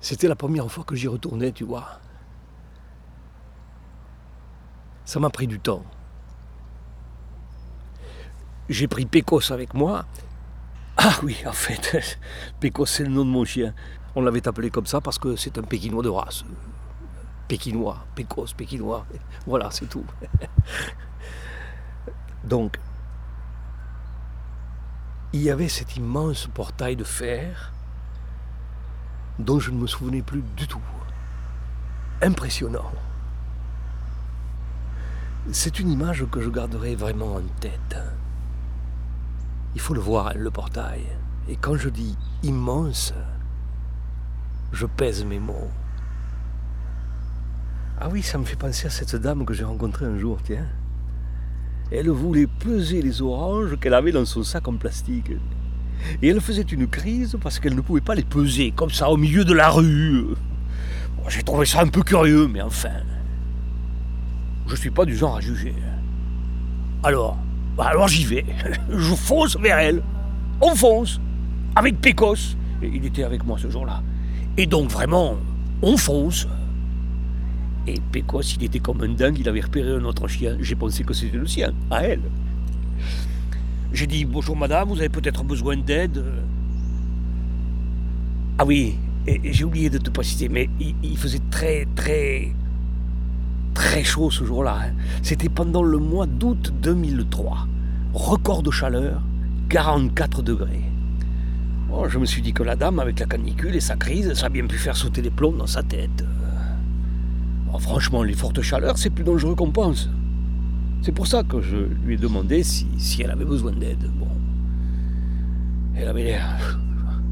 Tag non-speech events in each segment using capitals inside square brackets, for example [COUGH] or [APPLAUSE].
C'était la première fois que j'y retournais, tu vois. Ça m'a pris du temps. J'ai pris Pécos avec moi. Ah oui, en fait, [LAUGHS] Pécos, c'est le nom de mon chien. On l'avait appelé comme ça parce que c'est un Pékinois de race. Pékinois, Pécos, Pékinois. Voilà, c'est tout. [LAUGHS] Donc, il y avait cet immense portail de fer dont je ne me souvenais plus du tout. Impressionnant. C'est une image que je garderai vraiment en tête. Il faut le voir, le portail. Et quand je dis immense, je pèse mes mots. Ah oui, ça me fait penser à cette dame que j'ai rencontrée un jour, tiens. Elle voulait peser les oranges qu'elle avait dans son sac en plastique. Et elle faisait une crise parce qu'elle ne pouvait pas les peser, comme ça, au milieu de la rue. J'ai trouvé ça un peu curieux, mais enfin. Je suis pas du genre à juger. Alors, bah alors j'y vais. [LAUGHS] Je fonce vers elle. On fonce. Avec Pécos. Et il était avec moi ce jour-là. Et donc vraiment, on fonce. Et Pécos, il était comme un dingue, il avait repéré un autre chien. J'ai pensé que c'était le sien, à elle. J'ai dit Bonjour madame, vous avez peut-être besoin d'aide Ah oui, et j'ai oublié de te préciser, mais il, faisait très, très, très chaud ce jour-là. Hein. C'était pendant le mois d'août 2003. Record de chaleur, 44 degrés. Oh, je me suis dit que la dame, avec la canicule et sa crise, ça a bien pu faire sauter les plombs dans sa tête. Oh, franchement, les fortes chaleurs, c'est plus dangereux qu'on pense. C'est pour ça que je lui ai demandé si, elle avait besoin d'aide. Bon. Elle avait l'air.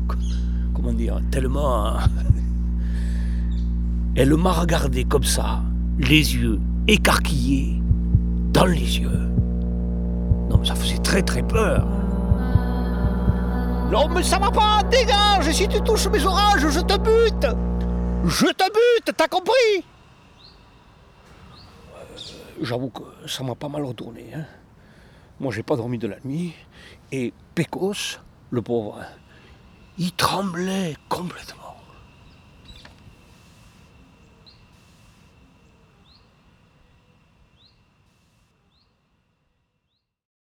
[LAUGHS] Comment dire Tellement. Hein. Elle m'a regardé comme ça, les yeux écarquillés, dans les yeux. Non, mais ça faisait très très peur. Non, mais ça va pas, dégage Si tu touches mes orages, je te bute Je te bute, t'as compris? J'avoue que ça m'a pas mal retourné. Hein. Moi, j'ai pas dormi de la nuit. Et Pécos, le pauvre, il tremblait complètement.